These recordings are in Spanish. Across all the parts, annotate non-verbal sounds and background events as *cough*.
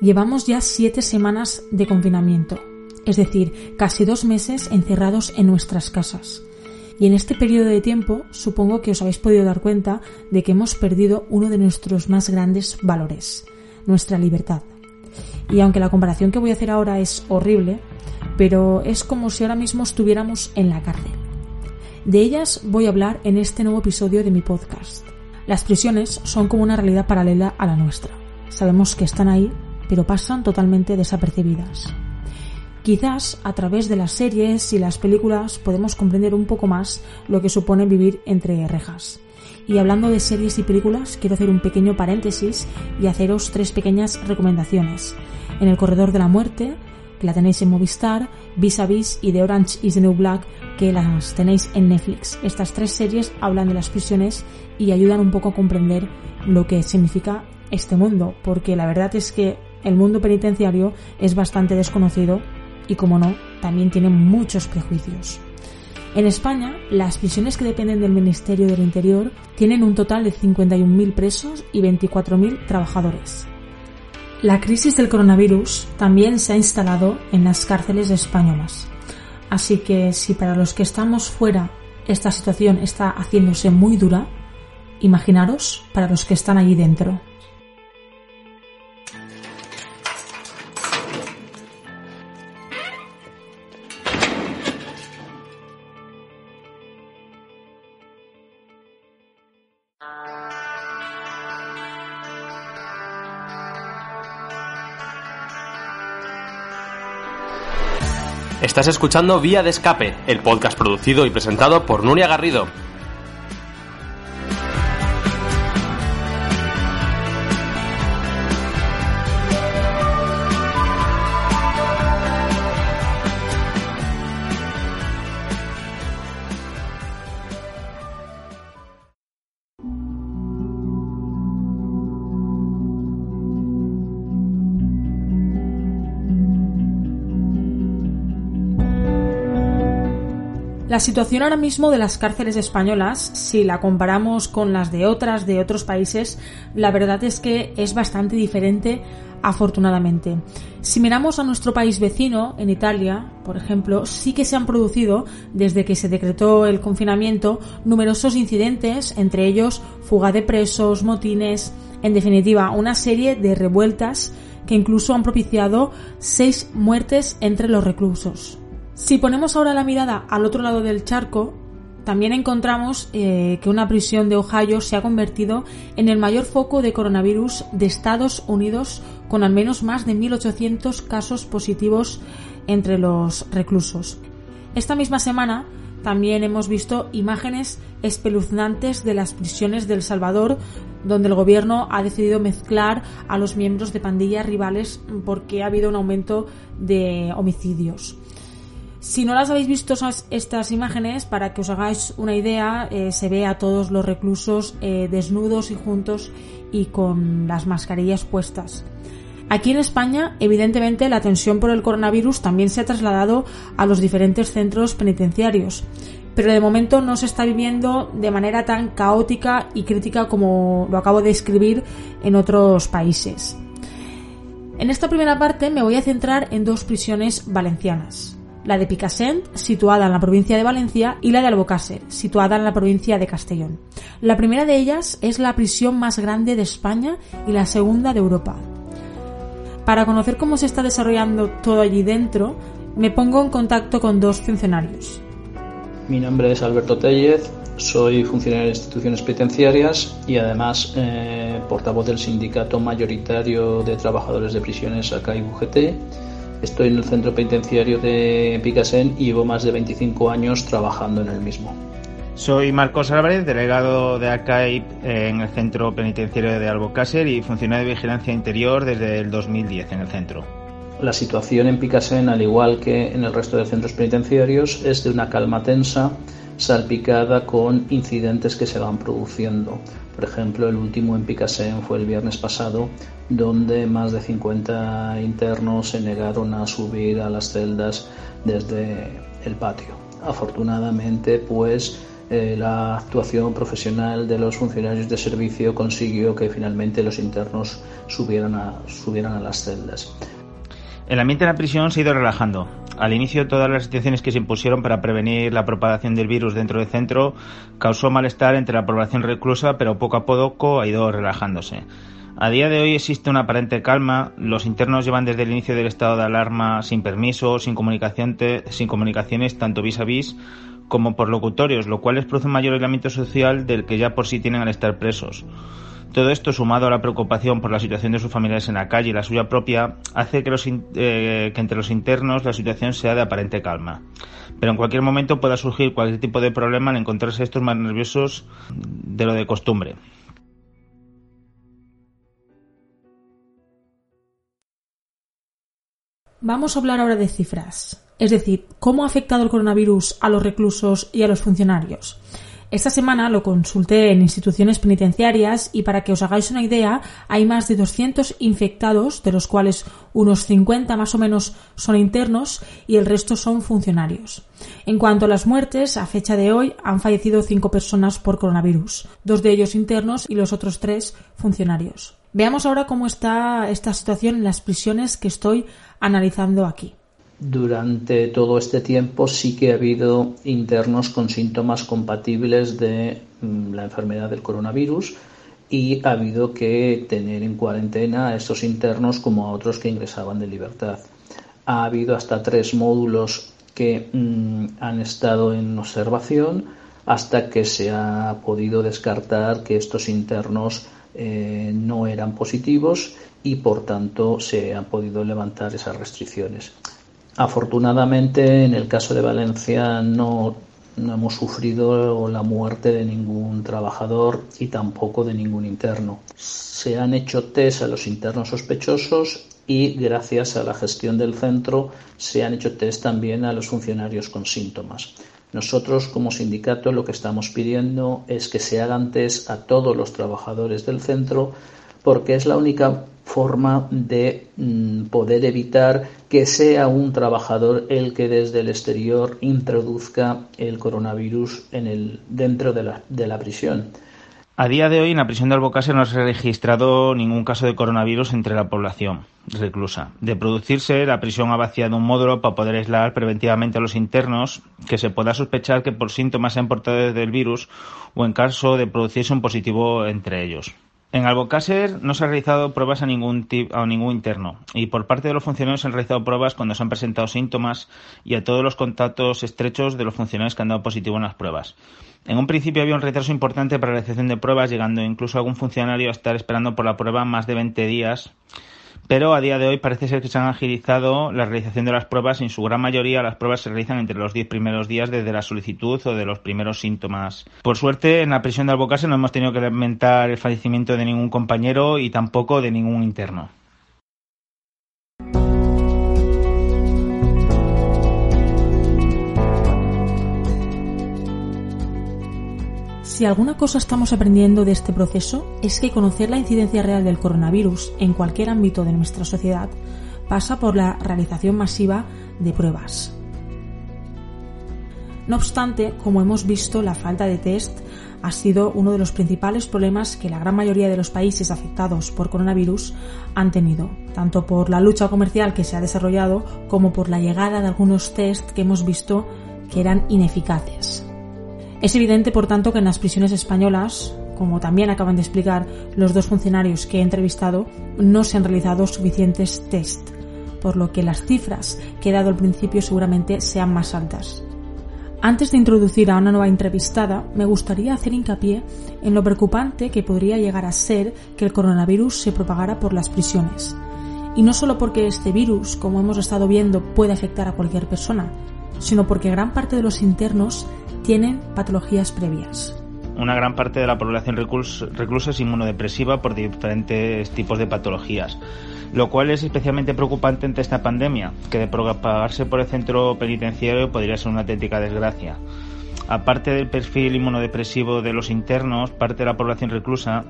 Llevamos ya siete semanas de confinamiento, es decir, casi dos meses encerrados en nuestras casas. Y en este periodo de tiempo supongo que os habéis podido dar cuenta de que hemos perdido uno de nuestros más grandes valores, nuestra libertad. Y aunque la comparación que voy a hacer ahora es horrible, pero es como si ahora mismo estuviéramos en la cárcel. De ellas voy a hablar en este nuevo episodio de mi podcast. Las prisiones son como una realidad paralela a la nuestra. Sabemos que están ahí, pero pasan totalmente desapercibidas. Quizás a través de las series y las películas podemos comprender un poco más lo que supone vivir entre rejas. Y hablando de series y películas, quiero hacer un pequeño paréntesis y haceros tres pequeñas recomendaciones. En El Corredor de la Muerte, que la tenéis en Movistar, Vis a Vis y The Orange is the New Black, que las tenéis en Netflix. Estas tres series hablan de las prisiones y ayudan un poco a comprender lo que significa este mundo, porque la verdad es que el mundo penitenciario es bastante desconocido y, como no, también tiene muchos prejuicios. En España, las prisiones que dependen del Ministerio del Interior tienen un total de 51.000 presos y 24.000 trabajadores. La crisis del coronavirus también se ha instalado en las cárceles españolas. Así que si para los que estamos fuera esta situación está haciéndose muy dura, imaginaros para los que están allí dentro. Estás escuchando Vía de Escape, el podcast producido y presentado por Nuria Garrido. La situación ahora mismo de las cárceles españolas, si la comparamos con las de otras de otros países, la verdad es que es bastante diferente afortunadamente. Si miramos a nuestro país vecino, en Italia, por ejemplo, sí que se han producido, desde que se decretó el confinamiento, numerosos incidentes, entre ellos fuga de presos, motines, en definitiva, una serie de revueltas que incluso han propiciado seis muertes entre los reclusos. Si ponemos ahora la mirada al otro lado del charco, también encontramos eh, que una prisión de Ohio se ha convertido en el mayor foco de coronavirus de Estados Unidos, con al menos más de 1.800 casos positivos entre los reclusos. Esta misma semana también hemos visto imágenes espeluznantes de las prisiones de El Salvador, donde el gobierno ha decidido mezclar a los miembros de pandillas rivales porque ha habido un aumento de homicidios. Si no las habéis visto estas imágenes, para que os hagáis una idea, eh, se ve a todos los reclusos eh, desnudos y juntos y con las mascarillas puestas. Aquí en España, evidentemente, la tensión por el coronavirus también se ha trasladado a los diferentes centros penitenciarios, pero de momento no se está viviendo de manera tan caótica y crítica como lo acabo de escribir en otros países. En esta primera parte me voy a centrar en dos prisiones valencianas la de Picassent, situada en la provincia de Valencia, y la de Albocàsser, situada en la provincia de Castellón. La primera de ellas es la prisión más grande de España y la segunda de Europa. Para conocer cómo se está desarrollando todo allí dentro, me pongo en contacto con dos funcionarios. Mi nombre es Alberto Tellez, soy funcionario de instituciones penitenciarias y además eh, portavoz del sindicato mayoritario de trabajadores de prisiones acá y UGT Estoy en el centro penitenciario de Picasen y llevo más de 25 años trabajando en el mismo. Soy Marcos Álvarez, delegado de ACAIP en el centro penitenciario de Albocácer y funcionario de vigilancia interior desde el 2010 en el centro. La situación en Picasen, al igual que en el resto de centros penitenciarios, es de una calma tensa, salpicada con incidentes que se van produciendo. Por ejemplo, el último en Picasen fue el viernes pasado, donde más de 50 internos se negaron a subir a las celdas desde el patio. Afortunadamente, pues eh, la actuación profesional de los funcionarios de servicio consiguió que finalmente los internos subieran a, subieran a las celdas. El ambiente en la prisión se ha ido relajando. Al inicio, todas las restricciones que se impusieron para prevenir la propagación del virus dentro del centro causó malestar entre la población reclusa, pero poco a poco ha ido relajándose. A día de hoy existe una aparente calma. Los internos llevan desde el inicio del estado de alarma sin permiso, sin, comunicación sin comunicaciones tanto vis a vis como por locutorios, lo cual les produce un mayor aislamiento social del que ya por sí tienen al estar presos. Todo esto, sumado a la preocupación por la situación de sus familiares en la calle y la suya propia, hace que, eh, que, entre los internos la situación sea de aparente calma. Pero en cualquier momento pueda surgir cualquier tipo de problema al encontrarse estos más nerviosos de lo de costumbre. Vamos a hablar ahora de cifras, es decir, cómo ha afectado el coronavirus a los reclusos y a los funcionarios. Esta semana lo consulté en instituciones penitenciarias y para que os hagáis una idea, hay más de 200 infectados, de los cuales unos 50 más o menos son internos y el resto son funcionarios. En cuanto a las muertes, a fecha de hoy han fallecido cinco personas por coronavirus, dos de ellos internos y los otros tres funcionarios. Veamos ahora cómo está esta situación en las prisiones que estoy analizando aquí. Durante todo este tiempo sí que ha habido internos con síntomas compatibles de mm, la enfermedad del coronavirus y ha habido que tener en cuarentena a estos internos como a otros que ingresaban de libertad. Ha habido hasta tres módulos que mm, han estado en observación hasta que se ha podido descartar que estos internos eh, no eran positivos y por tanto se han podido levantar esas restricciones. Afortunadamente, en el caso de Valencia no, hemos sufrido la muerte de ningún trabajador y tampoco de ningún interno. Se han hecho test a los internos sospechosos y gracias a la gestión del centro se han hecho test también a los funcionarios con síntomas. Nosotros como sindicato lo que estamos pidiendo es que se hagan test a todos los trabajadores del centro porque es la única forma de mm, poder evitar que sea un trabajador el que desde el exterior introduzca el coronavirus en el, dentro de la, de la prisión. A día de hoy en la prisión de Albocácer no se ha registrado ningún caso de coronavirus entre la población reclusa. De producirse, la prisión ha vaciado un módulo para poder aislar preventivamente a los internos que se pueda sospechar que por síntomas sean portadores del virus o en caso de producirse un positivo entre ellos. En Albocácer no se han realizado pruebas a ningún, a ningún interno y por parte de los funcionarios se han realizado pruebas cuando se han presentado síntomas y a todos los contactos estrechos de los funcionarios que han dado positivo en las pruebas. En un principio había un retraso importante para la realización de pruebas, llegando incluso algún funcionario a estar esperando por la prueba más de 20 días pero a día de hoy parece ser que se han agilizado la realización de las pruebas en su gran mayoría las pruebas se realizan entre los 10 primeros días desde la solicitud o de los primeros síntomas. Por suerte, en la prisión de Albocase no hemos tenido que lamentar el fallecimiento de ningún compañero y tampoco de ningún interno. Si alguna cosa estamos aprendiendo de este proceso es que conocer la incidencia real del coronavirus en cualquier ámbito de nuestra sociedad pasa por la realización masiva de pruebas. No obstante, como hemos visto, la falta de test ha sido uno de los principales problemas que la gran mayoría de los países afectados por coronavirus han tenido, tanto por la lucha comercial que se ha desarrollado como por la llegada de algunos test que hemos visto que eran ineficaces. Es evidente, por tanto, que en las prisiones españolas, como también acaban de explicar los dos funcionarios que he entrevistado, no se han realizado suficientes test, por lo que las cifras que he dado al principio seguramente sean más altas. Antes de introducir a una nueva entrevistada, me gustaría hacer hincapié en lo preocupante que podría llegar a ser que el coronavirus se propagara por las prisiones. Y no solo porque este virus, como hemos estado viendo, puede afectar a cualquier persona, sino porque gran parte de los internos tienen patologías previas. Una gran parte de la población reclusa es inmunodepresiva por diferentes tipos de patologías, lo cual es especialmente preocupante ante esta pandemia, que de propagarse por el centro penitenciario podría ser una auténtica desgracia. Aparte del perfil inmunodepresivo de los internos, parte de la población reclusa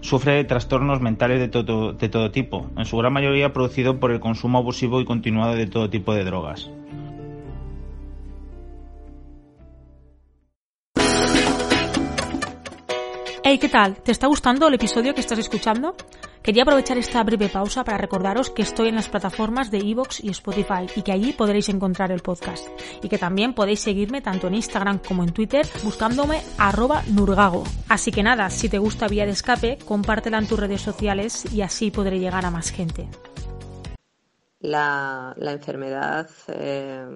sufre trastornos mentales de todo, de todo tipo, en su gran mayoría producido por el consumo abusivo y continuado de todo tipo de drogas. Hey, ¿qué tal? ¿Te está gustando el episodio que estás escuchando? Quería aprovechar esta breve pausa para recordaros que estoy en las plataformas de Evox y Spotify y que allí podréis encontrar el podcast. Y que también podéis seguirme tanto en Instagram como en Twitter buscándome arroba nurgago. Así que nada, si te gusta Vía de Escape, compártela en tus redes sociales y así podré llegar a más gente la, la enfermedad, eh,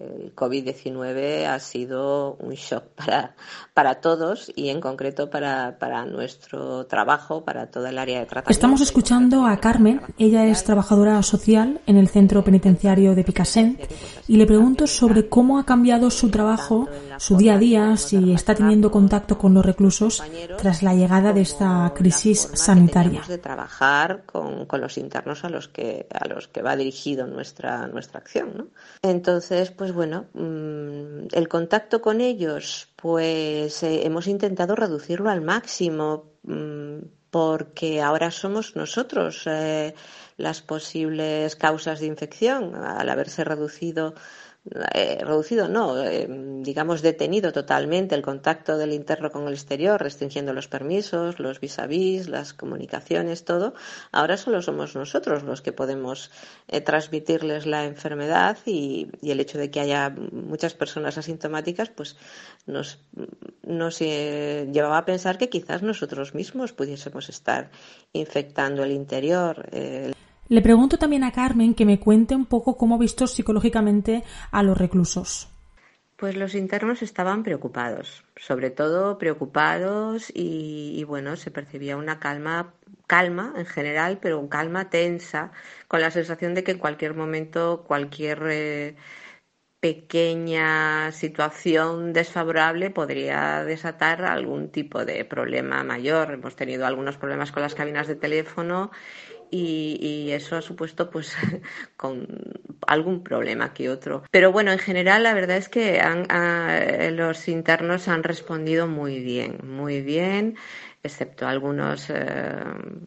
el COVID-19 ha sido un shock para, para todos y en concreto para, para nuestro trabajo, para toda el área de tratamiento. Estamos escuchando a Carmen, ella es trabajadora social en el centro penitenciario de Picassent y le pregunto sobre cómo ha cambiado su trabajo, su día a día, si está teniendo contacto con los reclusos tras la llegada de esta crisis sanitaria. de trabajar con, con los internos a los que, a los que va dirigido nuestra, nuestra acción. ¿no? Entonces, pues bueno, mm, el contacto con ellos, pues eh, hemos intentado reducirlo al máximo mm, porque ahora somos nosotros eh, las posibles causas de infección al haberse reducido eh, reducido, no, eh, digamos detenido totalmente el contacto del interno con el exterior, restringiendo los permisos, los vis a vis, las comunicaciones, todo. Ahora solo somos nosotros los que podemos eh, transmitirles la enfermedad y, el hecho de que haya muchas personas asintomáticas, pues nos, nos llevaba a pensar que quizás nosotros mismos pudiésemos estar infectando el interior. Le pregunto también a Carmen que me cuente un poco cómo ha visto psicológicamente a los reclusos. Pues los internos estaban preocupados, sobre todo preocupados y, bueno, se percibía una calma, calma en general, pero un calma tensa, con la sensación de que en cualquier momento cualquier eh, pequeña situación desfavorable podría desatar algún tipo de problema mayor. Hemos tenido algunos problemas con las cabinas de teléfono y, eso ha supuesto pues *laughs* con algún problema que otro. Pero bueno, en general la verdad es que los internos han respondido muy bien, muy bien, excepto algunas eh,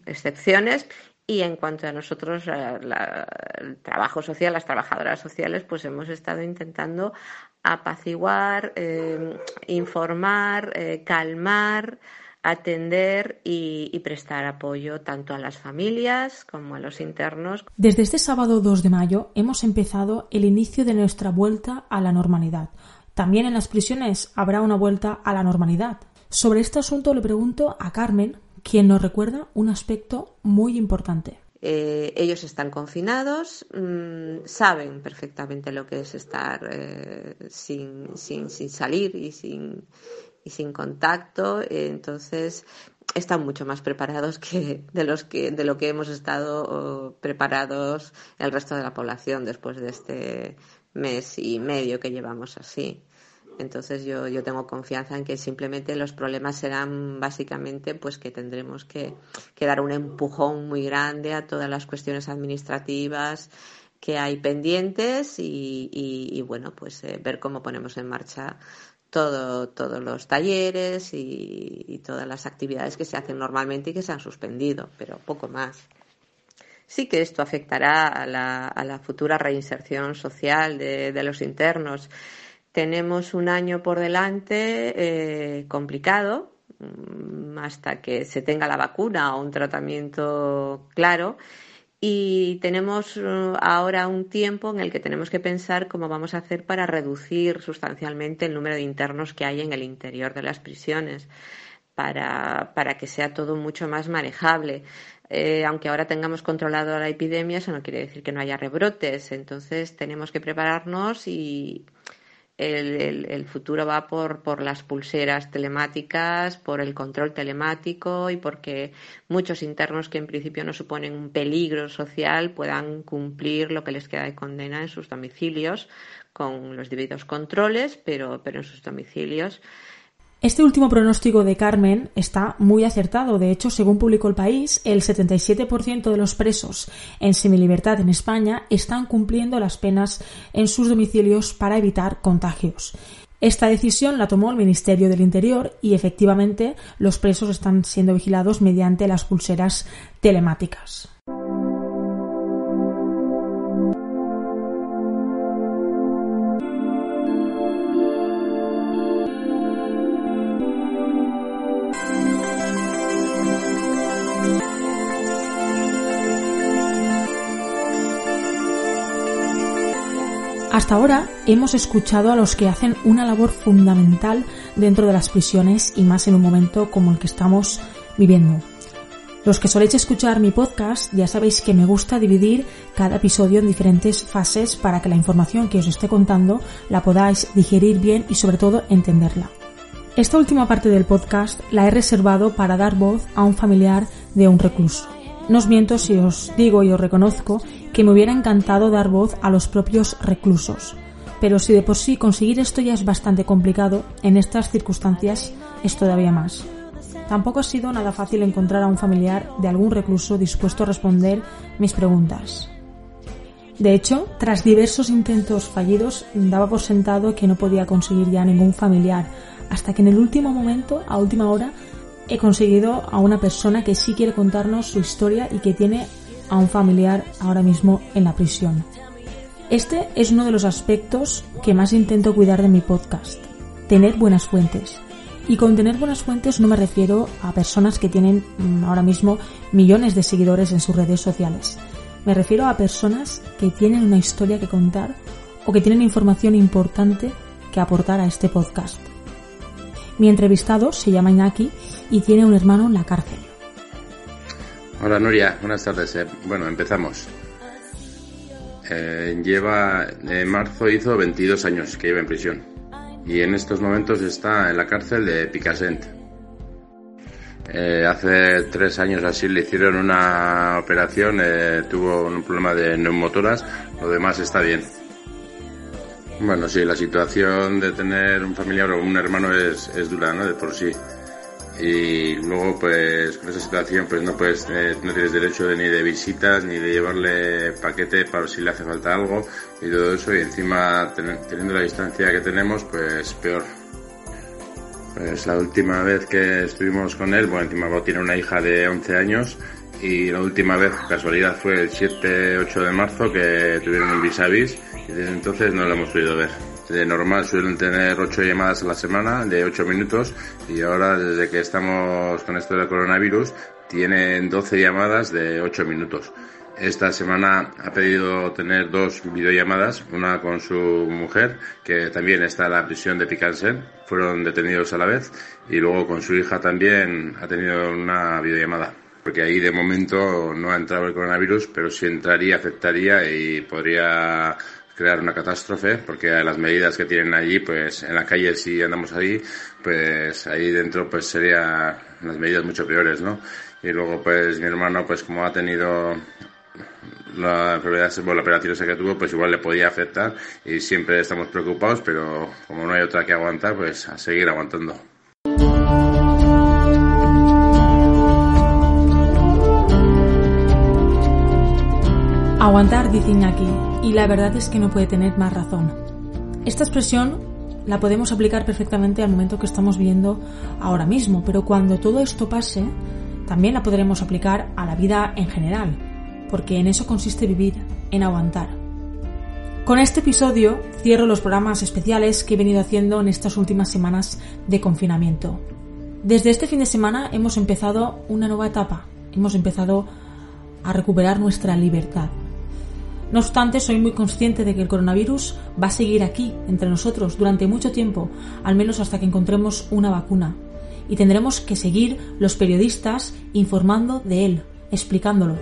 excepciones. Y en cuanto a nosotros, eh, el trabajo social, las trabajadoras sociales, pues hemos estado intentando apaciguar, eh, informar, calmar, atender y, prestar apoyo tanto a las familias como a los internos. Desde este sábado 2 de mayo hemos empezado el inicio de nuestra vuelta a la normalidad. También en las prisiones habrá una vuelta a la normalidad. Sobre este asunto le pregunto a Carmen, quien nos recuerda un aspecto muy importante. Eh, ellos están confinados, mm, saben perfectamente lo que es estar eh, sin, sin, sin, salir y sin, y sin contacto, entonces están mucho más preparados que de los que de lo que hemos estado preparados el resto de la población después de este mes y medio que llevamos así. Entonces yo, yo tengo confianza en que simplemente los problemas serán básicamente pues que tendremos que, dar un empujón muy grande a todas las cuestiones administrativas que hay pendientes y, bueno pues eh, ver cómo ponemos en marcha todo, todos los talleres y, todas las actividades que se hacen normalmente y que se han suspendido, pero poco más. Sí que esto afectará a la, a la futura reinserción social de, de, los internos. Tenemos un año por delante eh, complicado mm, hasta que se tenga la vacuna o un tratamiento claro y tenemos uh, ahora un tiempo en el que tenemos que pensar cómo vamos a hacer para reducir sustancialmente el número de internos que hay en el interior de las prisiones, para, para que sea todo mucho más manejable. Eh, aunque ahora tengamos controlado la epidemia, eso no quiere decir que no haya rebrotes. Entonces tenemos que prepararnos y, el, futuro va por, por, las pulseras telemáticas, por el control telemático y porque muchos internos que en principio no suponen un peligro social puedan cumplir lo que les queda de condena en sus domicilios con los debidos controles, pero, pero en sus domicilios este último pronóstico de Carmen está muy acertado. De hecho, según publicó el país, el 77% de los presos en semilibertad en España están cumpliendo las penas en sus domicilios para evitar contagios. Esta decisión la tomó el Ministerio del Interior y efectivamente los presos están siendo vigilados mediante las pulseras telemáticas. Hasta ahora hemos escuchado a los que hacen una labor fundamental dentro de las prisiones y más en un momento como el que estamos viviendo. Los que soléis escuchar mi podcast ya sabéis que me gusta dividir cada episodio en diferentes fases para que la información que os esté contando la podáis digerir bien y sobre todo entenderla. Esta última parte del podcast la he reservado para dar voz a un familiar de un recluso. No os miento si os digo y os reconozco que me hubiera encantado dar voz a los propios reclusos. Pero si de por sí conseguir esto ya es bastante complicado, en estas circunstancias es todavía más. Tampoco ha sido nada fácil encontrar a un familiar de algún recluso dispuesto a responder mis preguntas. De hecho, tras diversos intentos fallidos, daba por sentado que no podía conseguir ya ningún familiar, hasta que en el último momento, a última hora, he conseguido a una persona que sí quiere contarnos su historia y que tiene a un familiar ahora mismo en la prisión. Este es uno de los aspectos que más intento cuidar de mi podcast, tener buenas fuentes. Y con tener buenas fuentes no me refiero a personas que tienen mm, ahora mismo millones de seguidores en sus redes sociales. Me refiero a personas que tienen una historia que contar o que tienen información importante que aportar a este podcast. Mi entrevistado se llama Iñaki y tiene un hermano en la cárcel. Hola Nuria, buenas tardes. Eh, bueno, empezamos. Eh, lleva, en marzo hizo 22 años que lleva en prisión y en estos momentos está en la cárcel de Picassent. Eh, hace tres años así le hicieron una operación, tuvo un problema de neumotoras, lo demás está bien. Bueno, sí, la situación de tener un familiar o un hermano es, es dura, ¿no? De por sí y luego pues con esa situación pues no puedes eh, no tienes derecho de, ni de visitas ni de llevarle paquete para si le hace falta algo y todo eso y encima teniendo la distancia que tenemos pues peor pues la última vez que estuvimos con él bueno encima tiene una hija de 11 años y la última vez casualidad fue el 7-8 de marzo que tuvieron un vis a vis y desde entonces no lo hemos podido ver de normal suelen tener 8 llamadas a la semana de 8 minutos y ahora desde que estamos con esto del coronavirus tienen 12 llamadas de 8 minutos. Esta semana ha pedido tener dos videollamadas, una con su mujer, que también está en la prisión de Picansen, fueron detenidos a la vez, y luego con su hija también ha tenido una videollamada. Porque ahí de momento no ha entrado el coronavirus, pero si entraría afectaría y podría crear una catástrofe, porque las medidas que tienen allí, pues en la calle si andamos ahí, pues ahí dentro pues serían las medidas mucho peores, ¿no? Y luego pues mi hermano pues como ha tenido la enfermedad, bueno, la esa que tuvo, pues igual le podía afectar y siempre estamos preocupados, pero como no hay otra que aguantar, pues a seguir aguantando. Aguantar, dice Iñaki, y la verdad es que no puede tener más razón. Esta expresión la podemos aplicar perfectamente al momento que estamos viviendo ahora mismo, pero cuando todo esto pase, también la podremos aplicar a la vida en general, porque en eso consiste vivir, en aguantar. Con este episodio cierro los programas especiales que he venido haciendo en estas últimas semanas de confinamiento. Desde este fin de semana hemos empezado una nueva etapa, hemos empezado a recuperar nuestra libertad. No obstante, soy muy consciente de que el coronavirus va a seguir aquí, entre nosotros, durante mucho tiempo, al menos hasta que encontremos una vacuna. Y tendremos que seguir los periodistas informando de él, explicándolo.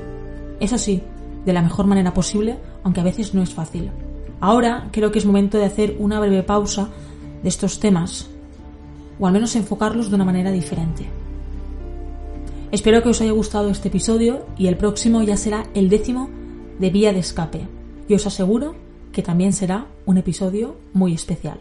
Eso sí, de la mejor manera posible, aunque a veces no es fácil. Ahora creo que es momento de hacer una breve pausa de estos temas, o al menos enfocarlos de una manera diferente. Espero que os haya gustado este episodio y el próximo ya será el décimo de vía de escape y os aseguro que también será un episodio muy especial.